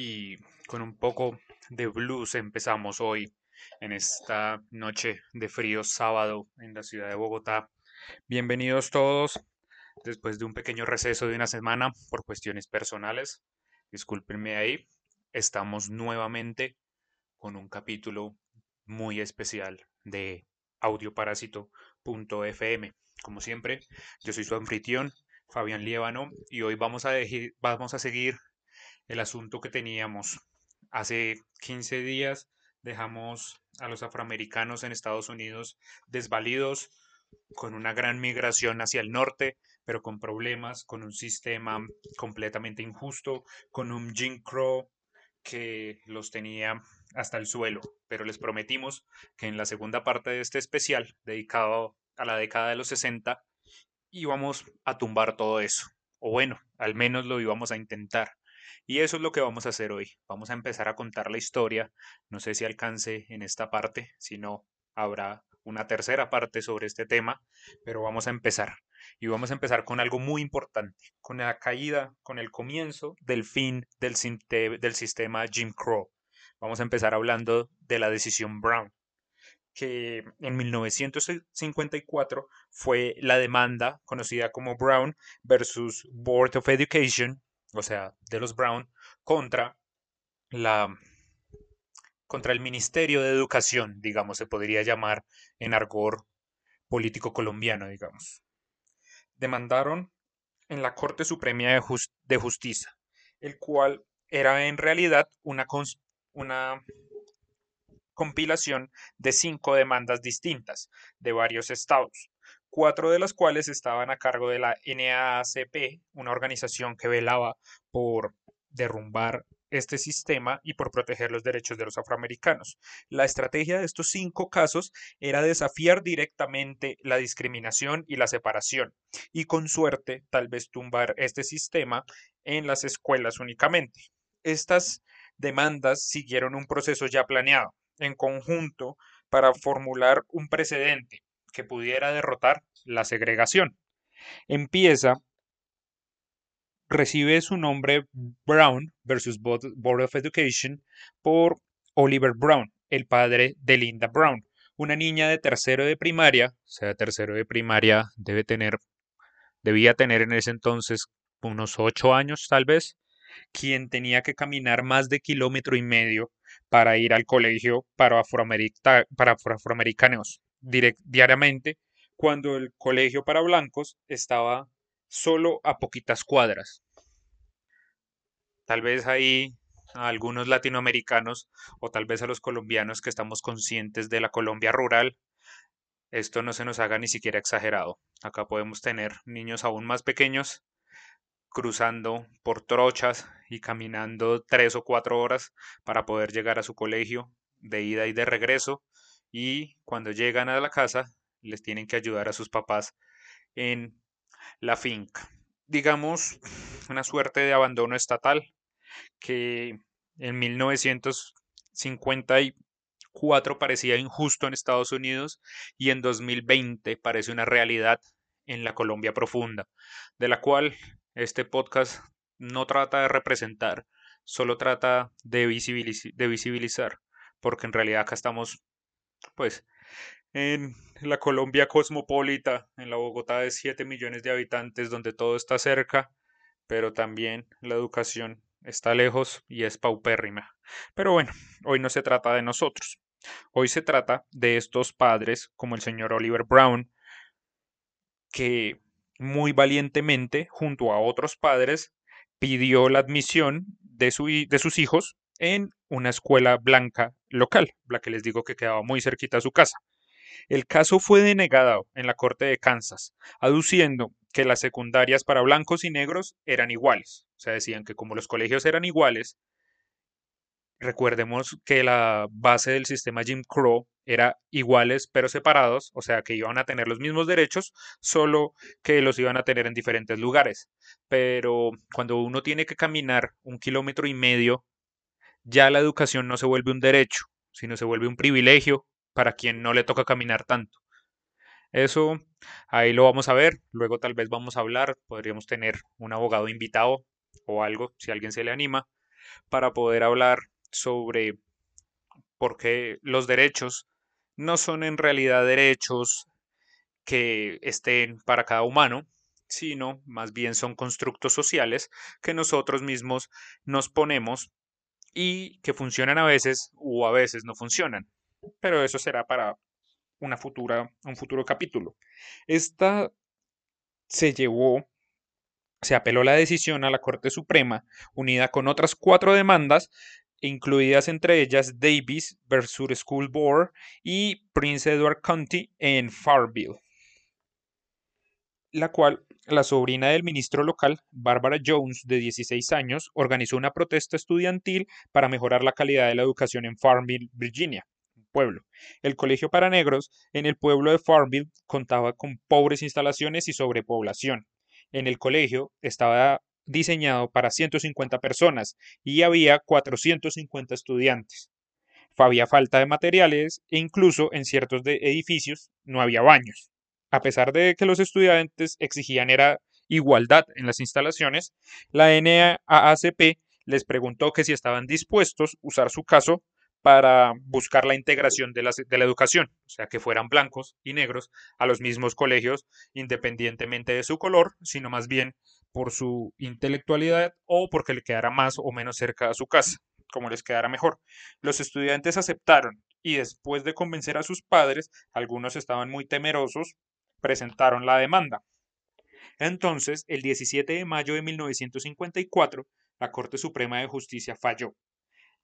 y con un poco de blues empezamos hoy en esta noche de frío sábado en la ciudad de Bogotá. Bienvenidos todos después de un pequeño receso de una semana por cuestiones personales. Discúlpenme ahí. Estamos nuevamente con un capítulo muy especial de audioparásito.fm. Como siempre, yo soy su anfitrión, Fabián Liébano, y hoy vamos a, vamos a seguir el asunto que teníamos. Hace 15 días dejamos a los afroamericanos en Estados Unidos desvalidos, con una gran migración hacia el norte, pero con problemas, con un sistema completamente injusto, con un Jim Crow que los tenía hasta el suelo. Pero les prometimos que en la segunda parte de este especial, dedicado a la década de los 60, íbamos a tumbar todo eso. O bueno, al menos lo íbamos a intentar. Y eso es lo que vamos a hacer hoy. Vamos a empezar a contar la historia. No sé si alcance en esta parte, si no, habrá una tercera parte sobre este tema, pero vamos a empezar. Y vamos a empezar con algo muy importante, con la caída, con el comienzo del fin del, del sistema Jim Crow. Vamos a empezar hablando de la decisión Brown, que en 1954 fue la demanda conocida como Brown versus Board of Education o sea, de los Brown, contra la contra el Ministerio de Educación, digamos, se podría llamar en argor político colombiano, digamos. Demandaron en la Corte Suprema de, de Justicia, el cual era en realidad una, una compilación de cinco demandas distintas de varios estados, cuatro de las cuales estaban a cargo de la NAACP, una organización que velaba por derrumbar este sistema y por proteger los derechos de los afroamericanos. La estrategia de estos cinco casos era desafiar directamente la discriminación y la separación y con suerte tal vez tumbar este sistema en las escuelas únicamente. Estas demandas siguieron un proceso ya planeado en conjunto para formular un precedente que pudiera derrotar la segregación. Empieza, recibe su nombre Brown versus Board of Education por Oliver Brown, el padre de Linda Brown, una niña de tercero de primaria, o sea, tercero de primaria debe tener, debía tener en ese entonces unos ocho años tal vez, quien tenía que caminar más de kilómetro y medio para ir al colegio para, para afroamericanos diariamente cuando el colegio para blancos estaba solo a poquitas cuadras. Tal vez ahí a algunos latinoamericanos o tal vez a los colombianos que estamos conscientes de la Colombia rural, esto no se nos haga ni siquiera exagerado. Acá podemos tener niños aún más pequeños cruzando por trochas y caminando tres o cuatro horas para poder llegar a su colegio de ida y de regreso y cuando llegan a la casa les tienen que ayudar a sus papás en la finca. Digamos, una suerte de abandono estatal que en 1954 parecía injusto en Estados Unidos y en 2020 parece una realidad en la Colombia profunda, de la cual este podcast no trata de representar, solo trata de, de visibilizar, porque en realidad acá estamos pues en la Colombia cosmopolita, en la Bogotá de 7 millones de habitantes, donde todo está cerca, pero también la educación está lejos y es paupérrima. Pero bueno, hoy no se trata de nosotros. Hoy se trata de estos padres, como el señor Oliver Brown, que muy valientemente, junto a otros padres, pidió la admisión de, su, de sus hijos en una escuela blanca local, la que les digo que quedaba muy cerquita a su casa. El caso fue denegado en la Corte de Kansas, aduciendo que las secundarias para blancos y negros eran iguales. O sea, decían que como los colegios eran iguales, recordemos que la base del sistema Jim Crow era iguales pero separados, o sea que iban a tener los mismos derechos, solo que los iban a tener en diferentes lugares. Pero cuando uno tiene que caminar un kilómetro y medio ya la educación no se vuelve un derecho, sino se vuelve un privilegio para quien no le toca caminar tanto. Eso ahí lo vamos a ver, luego tal vez vamos a hablar, podríamos tener un abogado invitado o algo, si alguien se le anima. para poder hablar sobre por qué los derechos no son en realidad derechos que estén para cada humano, sino más bien son constructos sociales que nosotros mismos nos ponemos y que funcionan a veces o a veces no funcionan. Pero eso será para una futura, un futuro capítulo. Esta se llevó, se apeló la decisión a la Corte Suprema, unida con otras cuatro demandas, incluidas entre ellas Davis versus School Board y Prince Edward County en Farville, la cual la sobrina del ministro local, Barbara Jones, de 16 años, organizó una protesta estudiantil para mejorar la calidad de la educación en Farmville, Virginia, pueblo. El colegio para negros en el pueblo de Farmville contaba con pobres instalaciones y sobrepoblación. En el colegio estaba diseñado para 150 personas y había 450 estudiantes. Había falta de materiales e incluso en ciertos edificios no había baños. A pesar de que los estudiantes exigían era igualdad en las instalaciones, la NAACP les preguntó que si estaban dispuestos a usar su caso para buscar la integración de la, educación, o sea, que fueran blancos y negros a los mismos colegios, independientemente de su color, sino más bien por su intelectualidad o porque le quedara más o menos cerca a su casa, como les quedara mejor. Los estudiantes aceptaron y después de convencer a sus padres, algunos estaban muy temerosos, presentaron la demanda. Entonces, el 17 de mayo de 1954, la Corte Suprema de Justicia falló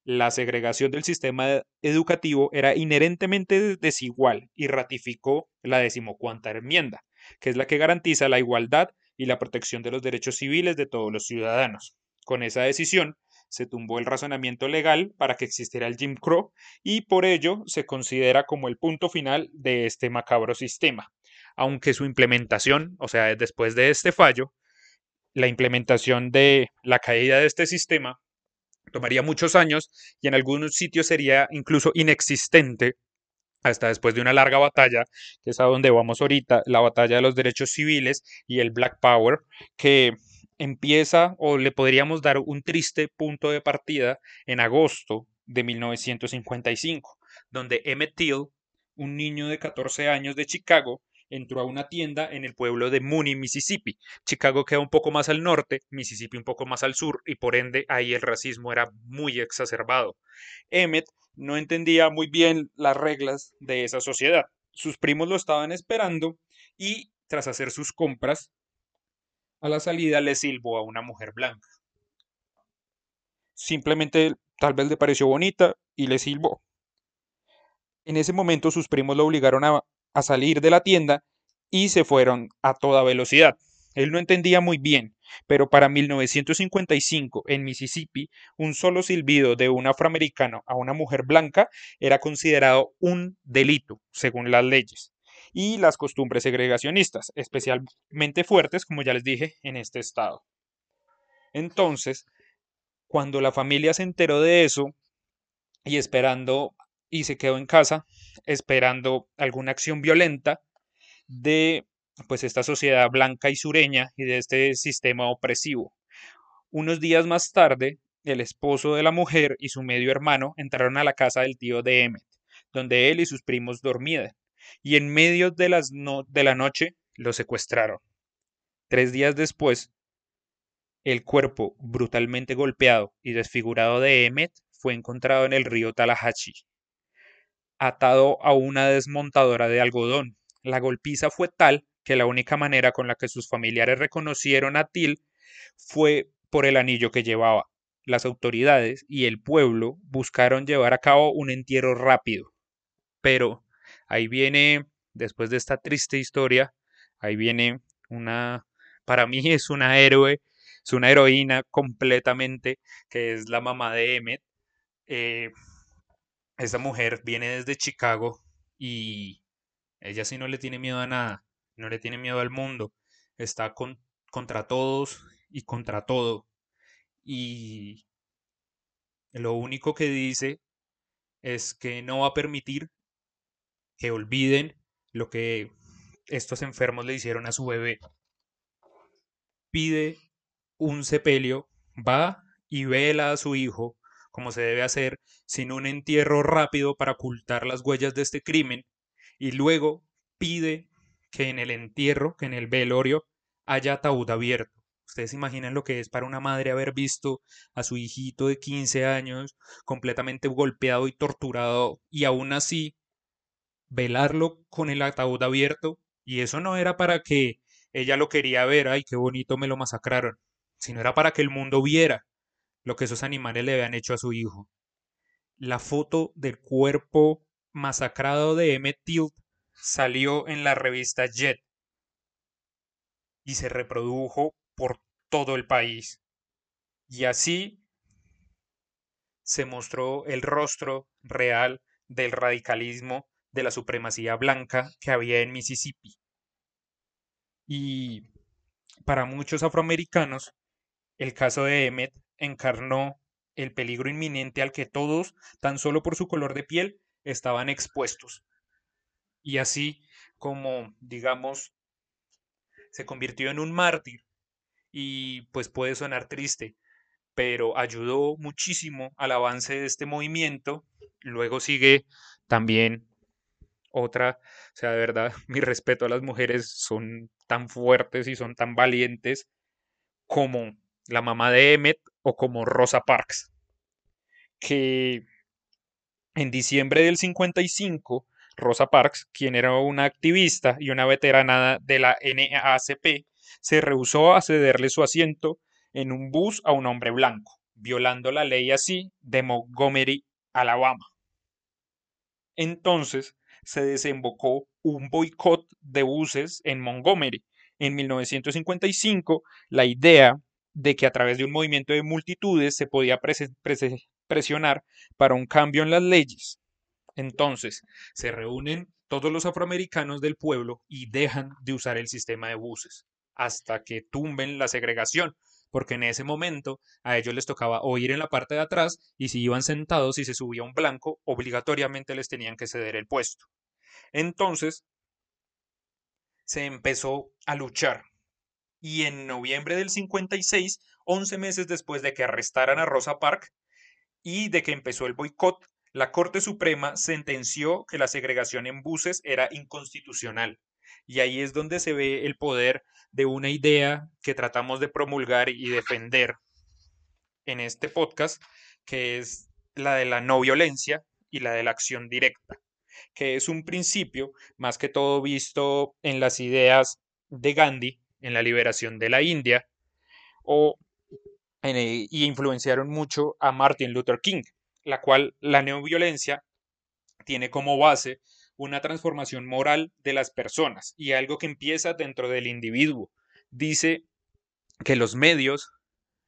la segregación del sistema educativo era inherentemente desigual y ratificó la decimocuarta enmienda, que es la que garantiza la igualdad y la protección de los derechos civiles de todos los ciudadanos. Con esa decisión se tumbó el razonamiento legal para que existiera el Jim Crow y por ello se considera como el punto final de este macabro sistema, aunque su implementación, o sea, después de este fallo, la implementación de la caída de este sistema tomaría muchos años y en algunos sitios sería incluso inexistente hasta después de una larga batalla, que es a donde vamos ahorita, la batalla de los derechos civiles y el Black Power, que empieza o le podríamos dar un triste punto de partida en agosto de 1955, donde Emmett Till, un niño de 14 años de Chicago, entró a una tienda en el pueblo de Mooney, Mississippi. Chicago queda un poco más al norte, Mississippi un poco más al sur, y por ende ahí el racismo era muy exacerbado. Emmett no entendía muy bien las reglas de esa sociedad. Sus primos lo estaban esperando y, tras hacer sus compras, a la salida le silbó a una mujer blanca. Simplemente tal vez le pareció bonita y le silbó. En ese momento sus primos lo obligaron a a salir de la tienda y se fueron a toda velocidad. Él no entendía muy bien, pero para 1955 en Mississippi, un solo silbido de un afroamericano a una mujer blanca era considerado un delito, según las leyes y las costumbres segregacionistas, especialmente fuertes, como ya les dije, en este estado. Entonces, cuando la familia se enteró de eso y esperando y se quedó en casa, esperando alguna acción violenta de pues esta sociedad blanca y sureña y de este sistema opresivo. Unos días más tarde, el esposo de la mujer y su medio hermano entraron a la casa del tío de Emmet, donde él y sus primos dormían, y en medio de, las de la noche lo secuestraron. Tres días después, el cuerpo brutalmente golpeado y desfigurado de Emmet fue encontrado en el río Tallahatchie atado a una desmontadora de algodón. La golpiza fue tal que la única manera con la que sus familiares reconocieron a Till fue por el anillo que llevaba. Las autoridades y el pueblo buscaron llevar a cabo un entierro rápido. Pero ahí viene, después de esta triste historia, ahí viene una, para mí es una héroe, es una heroína completamente, que es la mamá de Emmet. Eh, esta mujer viene desde Chicago y ella sí no le tiene miedo a nada, no le tiene miedo al mundo, está con, contra todos y contra todo. Y lo único que dice es que no va a permitir que olviden lo que estos enfermos le hicieron a su bebé. Pide un sepelio, va y vela a su hijo, como se debe hacer, sin un entierro rápido para ocultar las huellas de este crimen, y luego pide que en el entierro, que en el velorio, haya ataúd abierto. Ustedes imaginan lo que es para una madre haber visto a su hijito de 15 años completamente golpeado y torturado y aún así velarlo con el ataúd abierto. Y eso no era para que ella lo quería ver, ay, qué bonito me lo masacraron, sino era para que el mundo viera lo que esos animales le habían hecho a su hijo. La foto del cuerpo masacrado de Emmett Till salió en la revista Jet y se reprodujo por todo el país. Y así se mostró el rostro real del radicalismo de la supremacía blanca que había en Mississippi. Y para muchos afroamericanos, el caso de Emmett encarnó el peligro inminente al que todos, tan solo por su color de piel, estaban expuestos. Y así como, digamos, se convirtió en un mártir y pues puede sonar triste, pero ayudó muchísimo al avance de este movimiento. Luego sigue también otra, o sea, de verdad, mi respeto a las mujeres son tan fuertes y son tan valientes como la mamá de Emmet o como Rosa Parks, que en diciembre del 55, Rosa Parks, quien era una activista y una veterana de la NAACP, se rehusó a cederle su asiento en un bus a un hombre blanco, violando la ley así de Montgomery, Alabama. Entonces se desembocó un boicot de buses en Montgomery. En 1955, la idea de que a través de un movimiento de multitudes se podía presionar para un cambio en las leyes. Entonces, se reúnen todos los afroamericanos del pueblo y dejan de usar el sistema de buses hasta que tumben la segregación, porque en ese momento a ellos les tocaba oír en la parte de atrás y si iban sentados y se subía un blanco, obligatoriamente les tenían que ceder el puesto. Entonces, se empezó a luchar. Y en noviembre del 56, 11 meses después de que arrestaran a Rosa Parks y de que empezó el boicot, la Corte Suprema sentenció que la segregación en buses era inconstitucional. Y ahí es donde se ve el poder de una idea que tratamos de promulgar y defender en este podcast, que es la de la no violencia y la de la acción directa, que es un principio más que todo visto en las ideas de Gandhi en la liberación de la India o y influenciaron mucho a Martin Luther King, la cual la no violencia tiene como base una transformación moral de las personas y algo que empieza dentro del individuo. Dice que los medios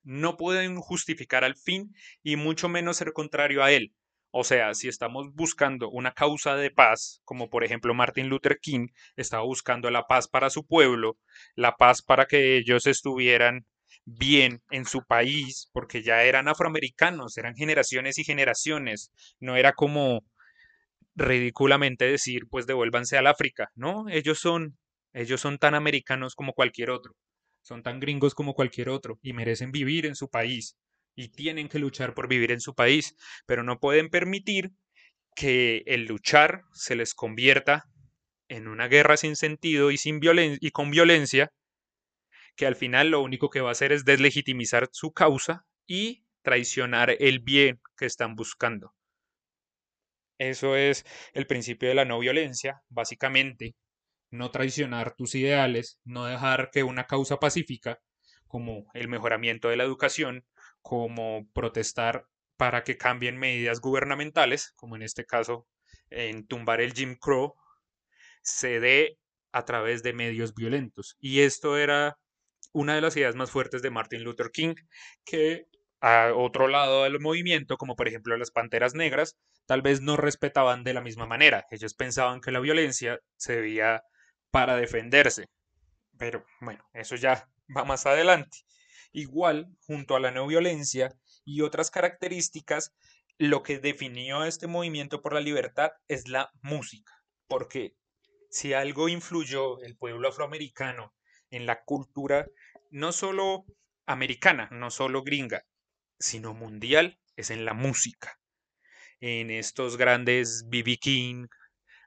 no pueden justificar al fin y mucho menos ser contrario a él. O sea, si estamos buscando una causa de paz, como por ejemplo Martin Luther King estaba buscando la paz para su pueblo, la paz para que ellos estuvieran bien en su país, porque ya eran afroamericanos, eran generaciones y generaciones, no era como ridículamente decir, pues devuélvanse al África, ¿no? Ellos son, ellos son tan americanos como cualquier otro, son tan gringos como cualquier otro y merecen vivir en su país y tienen que luchar por vivir en su país, pero no pueden permitir que el luchar se les convierta en una guerra sin sentido y, sin y con violencia, que al final lo único que va a hacer es deslegitimizar su causa y traicionar el bien que están buscando. Eso es el principio de la no violencia, básicamente, no traicionar tus ideales, no dejar que una causa pacífica, como el mejoramiento de la educación, como protestar para que cambien medidas gubernamentales, como en este caso en tumbar el Jim Crow, se dé a través de medios violentos. Y esto era una de las ideas más fuertes de Martin Luther King, que a otro lado del movimiento, como por ejemplo las Panteras Negras, tal vez no respetaban de la misma manera. Ellos pensaban que la violencia se debía para defenderse. Pero bueno, eso ya va más adelante. Igual, junto a la no violencia y otras características, lo que definió este movimiento por la libertad es la música. Porque si algo influyó el pueblo afroamericano en la cultura, no solo americana, no solo gringa, sino mundial es en la música. En estos grandes B.B. King,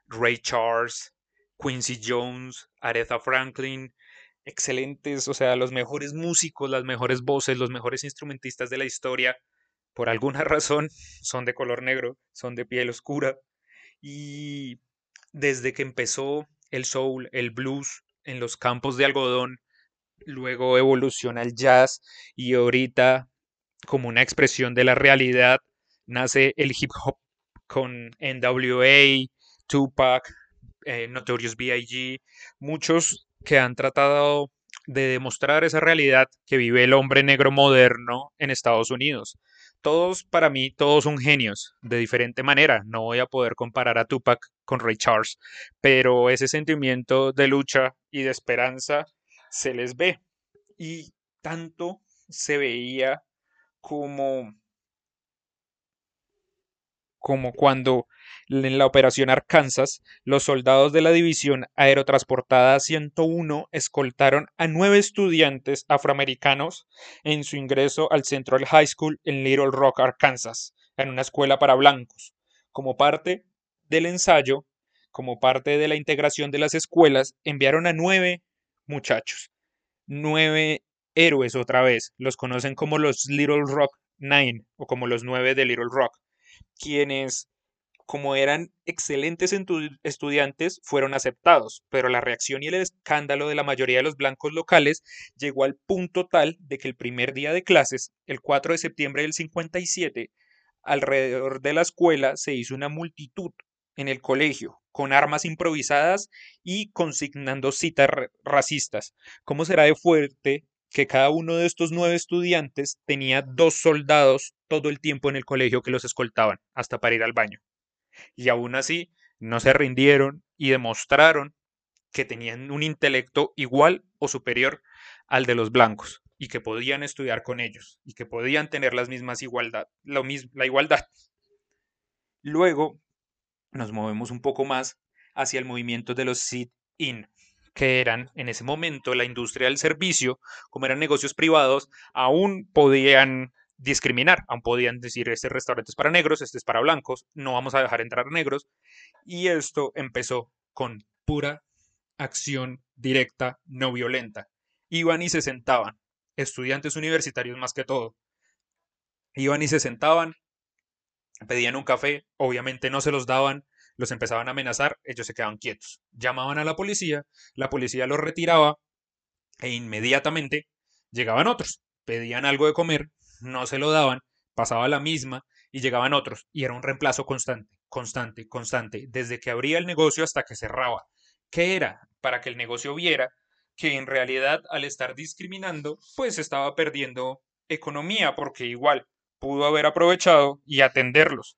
Ray Charles, Quincy Jones, Aretha Franklin, excelentes, o sea, los mejores músicos, las mejores voces, los mejores instrumentistas de la historia, por alguna razón, son de color negro, son de piel oscura. Y desde que empezó el soul, el blues en los campos de algodón, luego evoluciona el jazz y ahorita como una expresión de la realidad nace el hip hop con NWA, Tupac, eh, Notorious B.I.G., muchos que han tratado de demostrar esa realidad que vive el hombre negro moderno en Estados Unidos. Todos, para mí, todos son genios, de diferente manera. No voy a poder comparar a Tupac con Ray Charles, pero ese sentimiento de lucha y de esperanza se les ve. Y tanto se veía como como cuando en la operación Arkansas, los soldados de la División Aerotransportada 101 escoltaron a nueve estudiantes afroamericanos en su ingreso al Central High School en Little Rock, Arkansas, en una escuela para blancos. Como parte del ensayo, como parte de la integración de las escuelas, enviaron a nueve muchachos, nueve héroes otra vez, los conocen como los Little Rock Nine o como los nueve de Little Rock quienes, como eran excelentes estudiantes, fueron aceptados, pero la reacción y el escándalo de la mayoría de los blancos locales llegó al punto tal de que el primer día de clases, el 4 de septiembre del 57, alrededor de la escuela se hizo una multitud en el colegio, con armas improvisadas y consignando citas racistas. ¿Cómo será de fuerte que cada uno de estos nueve estudiantes tenía dos soldados todo el tiempo en el colegio que los escoltaban hasta para ir al baño. Y aún así no se rindieron y demostraron que tenían un intelecto igual o superior al de los blancos y que podían estudiar con ellos y que podían tener las mismas igualdad, lo mismo, la igualdad. Luego nos movemos un poco más hacia el movimiento de los sit-in, que eran en ese momento la industria del servicio, como eran negocios privados, aún podían discriminar, aún podían decir este restaurante es para negros, este es para blancos, no vamos a dejar entrar negros. Y esto empezó con pura acción directa, no violenta. Iban y se sentaban, estudiantes universitarios más que todo. Iban y se sentaban, pedían un café, obviamente no se los daban, los empezaban a amenazar, ellos se quedaban quietos. Llamaban a la policía, la policía los retiraba e inmediatamente llegaban otros, pedían algo de comer, no se lo daban, pasaba la misma y llegaban otros y era un reemplazo constante, constante, constante, desde que abría el negocio hasta que cerraba. ¿Qué era? Para que el negocio viera que en realidad al estar discriminando, pues estaba perdiendo economía porque igual pudo haber aprovechado y atenderlos.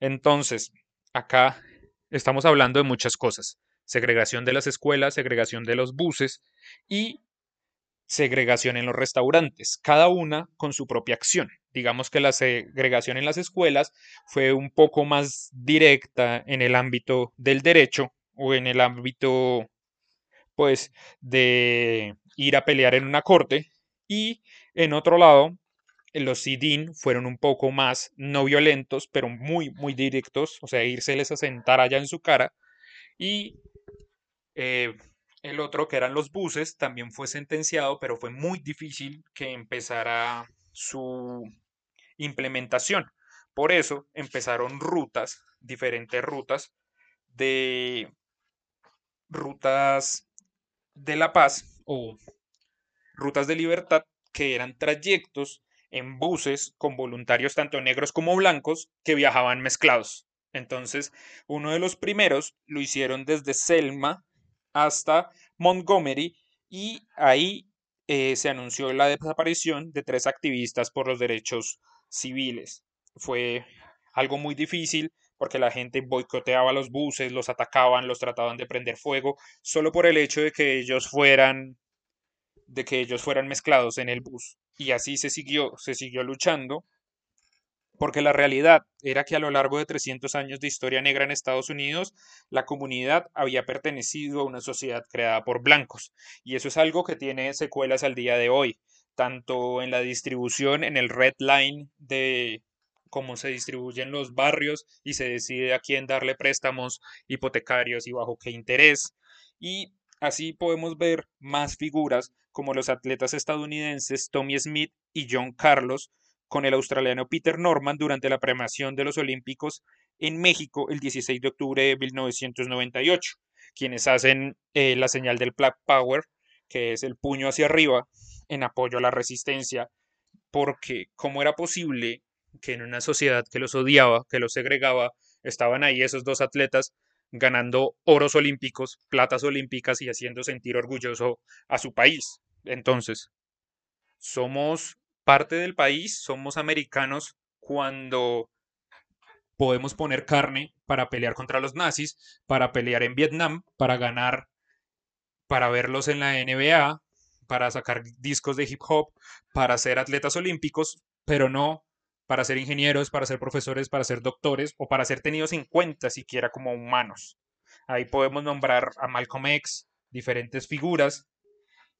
Entonces, acá estamos hablando de muchas cosas. Segregación de las escuelas, segregación de los buses y segregación en los restaurantes, cada una con su propia acción. Digamos que la segregación en las escuelas fue un poco más directa en el ámbito del derecho o en el ámbito, pues, de ir a pelear en una corte y en otro lado los SIDIN fueron un poco más no violentos, pero muy, muy directos, o sea, irse a sentar allá en su cara. Y eh, el otro, que eran los buses, también fue sentenciado, pero fue muy difícil que empezara su implementación. Por eso empezaron rutas, diferentes rutas de rutas de la paz o rutas de libertad que eran trayectos en buses con voluntarios tanto negros como blancos que viajaban mezclados. Entonces, uno de los primeros lo hicieron desde Selma hasta Montgomery y ahí eh, se anunció la desaparición de tres activistas por los derechos civiles. Fue algo muy difícil porque la gente boicoteaba los buses, los atacaban, los trataban de prender fuego, solo por el hecho de que ellos fueran de que ellos fueran mezclados en el bus. Y así se siguió, se siguió luchando, porque la realidad era que a lo largo de 300 años de historia negra en Estados Unidos, la comunidad había pertenecido a una sociedad creada por blancos. Y eso es algo que tiene secuelas al día de hoy. tanto en la distribución, en el red line de cómo se distribuyen los barrios y se decide a quién darle préstamos hipotecarios y bajo qué interés. Y así podemos ver más figuras como los atletas estadounidenses Tommy Smith y John Carlos con el australiano Peter Norman durante la premiación de los Olímpicos en México el 16 de octubre de 1998, quienes hacen eh, la señal del Black Power, que es el puño hacia arriba en apoyo a la resistencia, porque cómo era posible que en una sociedad que los odiaba, que los segregaba, estaban ahí esos dos atletas ganando oros olímpicos, platas olímpicas y haciendo sentir orgulloso a su país. Entonces, somos parte del país, somos americanos cuando podemos poner carne para pelear contra los nazis, para pelear en Vietnam, para ganar, para verlos en la NBA, para sacar discos de hip hop, para ser atletas olímpicos, pero no para ser ingenieros, para ser profesores, para ser doctores o para ser tenidos en cuenta siquiera como humanos. Ahí podemos nombrar a Malcolm X, diferentes figuras,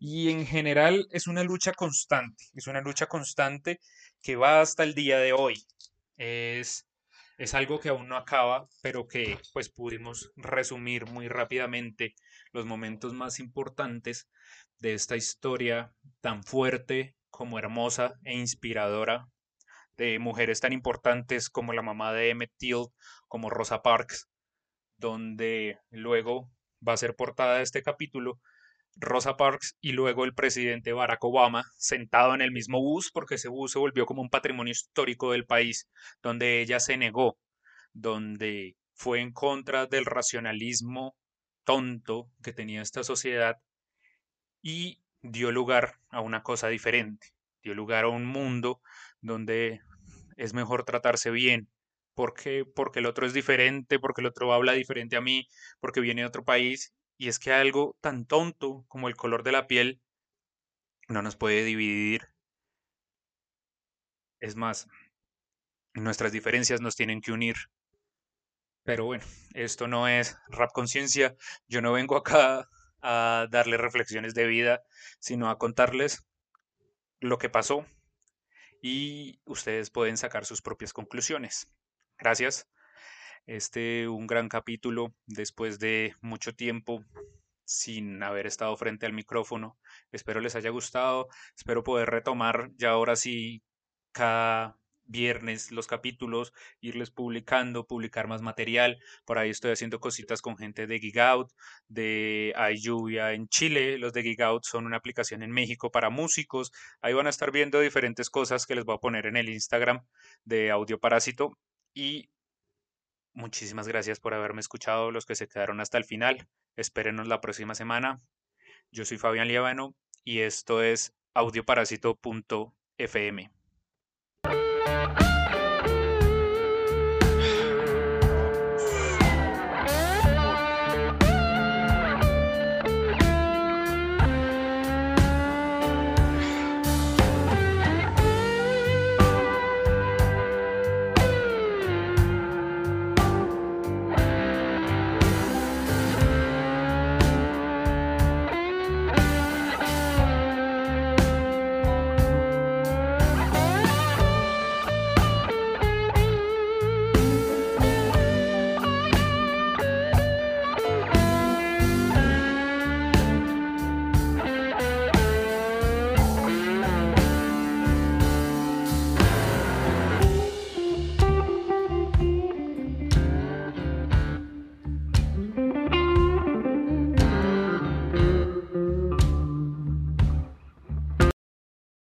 y en general es una lucha constante, es una lucha constante que va hasta el día de hoy. Es, es algo que aún no acaba, pero que pues pudimos resumir muy rápidamente los momentos más importantes de esta historia tan fuerte como hermosa e inspiradora de mujeres tan importantes como la mamá de Emmett Till, como Rosa Parks, donde luego va a ser portada de este capítulo Rosa Parks y luego el presidente Barack Obama sentado en el mismo bus porque ese bus se volvió como un patrimonio histórico del país, donde ella se negó, donde fue en contra del racionalismo tonto que tenía esta sociedad y dio lugar a una cosa diferente, dio lugar a un mundo donde es mejor tratarse bien, porque porque el otro es diferente, porque el otro habla diferente a mí, porque viene de otro país y es que algo tan tonto como el color de la piel no nos puede dividir. Es más, nuestras diferencias nos tienen que unir. Pero bueno, esto no es rap conciencia. Yo no vengo acá a darles reflexiones de vida, sino a contarles lo que pasó y ustedes pueden sacar sus propias conclusiones. Gracias. Este un gran capítulo después de mucho tiempo sin haber estado frente al micrófono. Espero les haya gustado. Espero poder retomar ya ahora sí cada viernes los capítulos, irles publicando, publicar más material. Por ahí estoy haciendo cositas con gente de Gigout, de Hay en Chile. Los de Gigout son una aplicación en México para músicos. Ahí van a estar viendo diferentes cosas que les voy a poner en el Instagram de Audio Parásito. Y Muchísimas gracias por haberme escuchado, los que se quedaron hasta el final. Espérenos la próxima semana. Yo soy Fabián Liabano y esto es audioparásito.fm.